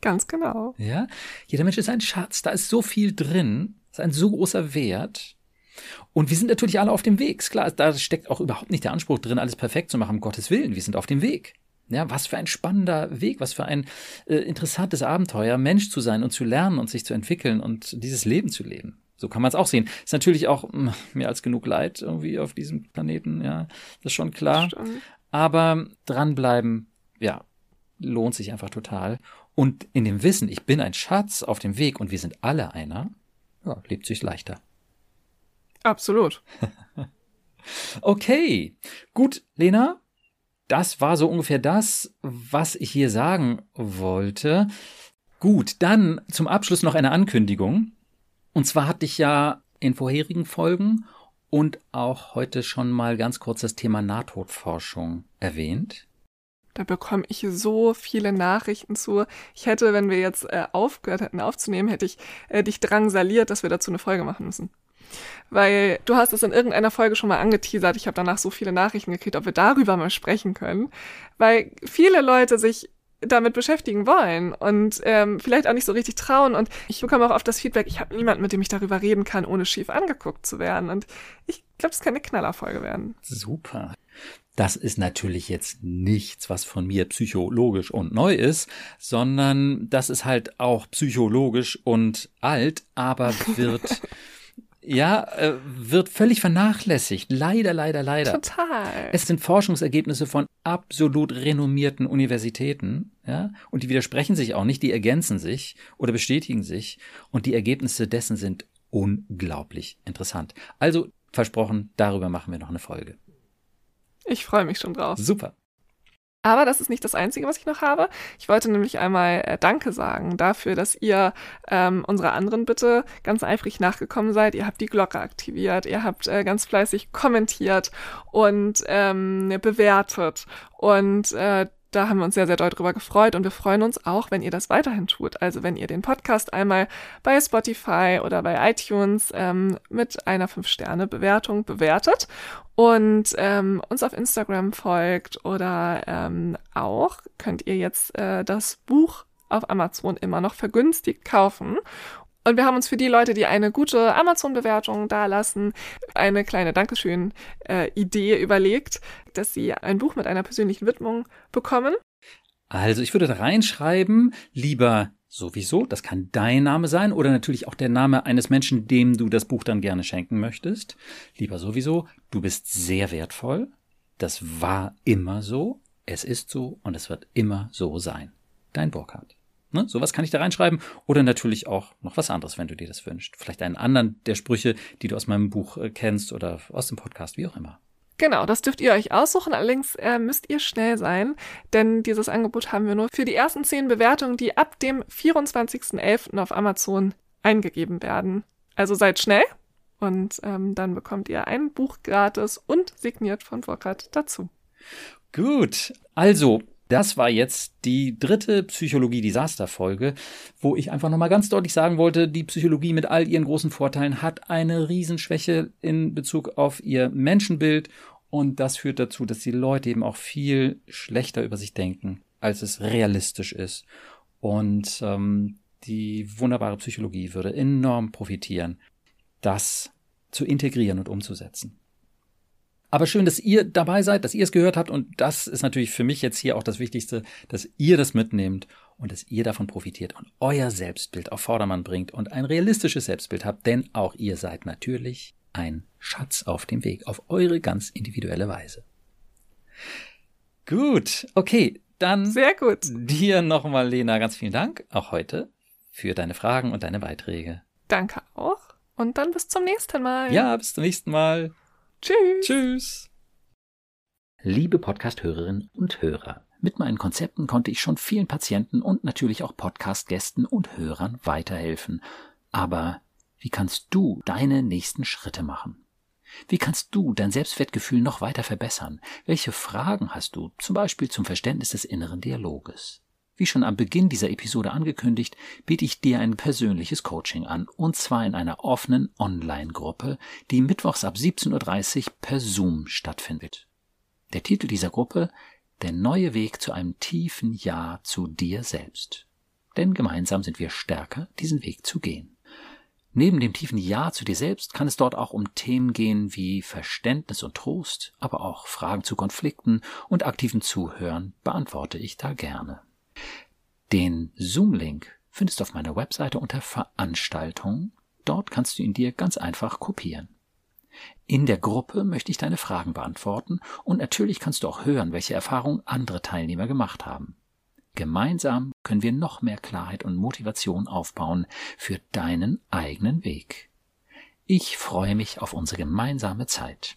Ganz genau. Ja, jeder Mensch ist ein Schatz, da ist so viel drin, ist ein so großer Wert. Und wir sind natürlich alle auf dem Weg. Ist klar, da steckt auch überhaupt nicht der Anspruch drin, alles perfekt zu machen, um Gottes Willen. Wir sind auf dem Weg. Ja, was für ein spannender Weg, was für ein äh, interessantes Abenteuer, Mensch zu sein und zu lernen und sich zu entwickeln und dieses Leben zu leben. So kann man es auch sehen. Ist natürlich auch mh, hm, mehr als genug Leid irgendwie auf diesem Planeten, ja, das ist schon klar. Stimmt. Aber dranbleiben, ja, lohnt sich einfach total. Und in dem Wissen, ich bin ein Schatz auf dem Weg und wir sind alle einer, ja, lebt sich leichter. Absolut. okay, gut, Lena, das war so ungefähr das, was ich hier sagen wollte. Gut, dann zum Abschluss noch eine Ankündigung. Und zwar hatte ich ja in vorherigen Folgen und auch heute schon mal ganz kurz das Thema Nahtodforschung erwähnt. Da bekomme ich so viele Nachrichten zu. Ich hätte, wenn wir jetzt äh, aufgehört hätten aufzunehmen, hätte ich äh, dich drangsaliert, dass wir dazu eine Folge machen müssen. Weil du hast es in irgendeiner Folge schon mal angeteasert. Ich habe danach so viele Nachrichten gekriegt, ob wir darüber mal sprechen können. Weil viele Leute sich damit beschäftigen wollen und ähm, vielleicht auch nicht so richtig trauen. Und ich bekomme auch oft das Feedback, ich habe niemanden, mit dem ich darüber reden kann, ohne schief angeguckt zu werden. Und ich glaube, es kann eine Knallerfolge werden. Super. Das ist natürlich jetzt nichts, was von mir psychologisch und neu ist, sondern das ist halt auch psychologisch und alt, aber wird ja, äh, wird völlig vernachlässigt. Leider, leider, leider. Total. Es sind Forschungsergebnisse von absolut renommierten Universitäten, ja, und die widersprechen sich auch nicht, die ergänzen sich oder bestätigen sich und die Ergebnisse dessen sind unglaublich interessant. Also versprochen, darüber machen wir noch eine Folge. Ich freue mich schon drauf. Super. Aber das ist nicht das Einzige, was ich noch habe. Ich wollte nämlich einmal äh, Danke sagen dafür, dass ihr ähm, unserer anderen Bitte ganz eifrig nachgekommen seid. Ihr habt die Glocke aktiviert, ihr habt äh, ganz fleißig kommentiert und ähm, bewertet. Und äh, da haben wir uns sehr, sehr doll drüber gefreut und wir freuen uns auch, wenn ihr das weiterhin tut. Also wenn ihr den Podcast einmal bei Spotify oder bei iTunes ähm, mit einer 5-Sterne-Bewertung bewertet und ähm, uns auf Instagram folgt oder ähm, auch könnt ihr jetzt äh, das Buch auf Amazon immer noch vergünstigt kaufen. Und wir haben uns für die Leute, die eine gute Amazon-Bewertung dalassen, eine kleine Dankeschön-Idee äh, überlegt, dass sie ein Buch mit einer persönlichen Widmung bekommen. Also ich würde da reinschreiben, lieber sowieso, das kann dein Name sein oder natürlich auch der Name eines Menschen, dem du das Buch dann gerne schenken möchtest. Lieber sowieso, du bist sehr wertvoll. Das war immer so, es ist so und es wird immer so sein. Dein Burkhardt. Ne? Sowas kann ich da reinschreiben. Oder natürlich auch noch was anderes, wenn du dir das wünschst. Vielleicht einen anderen der Sprüche, die du aus meinem Buch äh, kennst oder aus dem Podcast, wie auch immer. Genau, das dürft ihr euch aussuchen. Allerdings äh, müsst ihr schnell sein, denn dieses Angebot haben wir nur für die ersten zehn Bewertungen, die ab dem 24.11. auf Amazon eingegeben werden. Also seid schnell und ähm, dann bekommt ihr ein Buch gratis und signiert von Burkhard dazu. Gut, also das war jetzt die dritte Psychologie-Desaster-Folge, wo ich einfach nochmal ganz deutlich sagen wollte, die Psychologie mit all ihren großen Vorteilen hat eine Riesenschwäche in Bezug auf ihr Menschenbild und das führt dazu, dass die Leute eben auch viel schlechter über sich denken, als es realistisch ist. Und ähm, die wunderbare Psychologie würde enorm profitieren, das zu integrieren und umzusetzen. Aber schön, dass ihr dabei seid, dass ihr es gehört habt. Und das ist natürlich für mich jetzt hier auch das Wichtigste, dass ihr das mitnehmt und dass ihr davon profitiert und euer Selbstbild auf Vordermann bringt und ein realistisches Selbstbild habt. Denn auch ihr seid natürlich ein Schatz auf dem Weg, auf eure ganz individuelle Weise. Gut, okay, dann sehr gut. Dir nochmal, Lena, ganz vielen Dank, auch heute, für deine Fragen und deine Beiträge. Danke auch. Und dann bis zum nächsten Mal. Ja, bis zum nächsten Mal. Tschüss. Tschüss. Liebe Podcast-Hörerinnen und Hörer, mit meinen Konzepten konnte ich schon vielen Patienten und natürlich auch Podcast-Gästen und Hörern weiterhelfen. Aber wie kannst du deine nächsten Schritte machen? Wie kannst du dein Selbstwertgefühl noch weiter verbessern? Welche Fragen hast du, zum Beispiel zum Verständnis des inneren Dialoges? Wie schon am Beginn dieser Episode angekündigt, biete ich dir ein persönliches Coaching an, und zwar in einer offenen Online-Gruppe, die mittwochs ab 17.30 Uhr per Zoom stattfindet. Der Titel dieser Gruppe Der neue Weg zu einem tiefen Ja zu dir selbst. Denn gemeinsam sind wir stärker, diesen Weg zu gehen. Neben dem tiefen Ja zu dir selbst kann es dort auch um Themen gehen wie Verständnis und Trost, aber auch Fragen zu Konflikten und aktiven Zuhören beantworte ich da gerne. Den Zoom-Link findest du auf meiner Webseite unter Veranstaltungen. Dort kannst du ihn dir ganz einfach kopieren. In der Gruppe möchte ich deine Fragen beantworten und natürlich kannst du auch hören, welche Erfahrungen andere Teilnehmer gemacht haben. Gemeinsam können wir noch mehr Klarheit und Motivation aufbauen für deinen eigenen Weg. Ich freue mich auf unsere gemeinsame Zeit.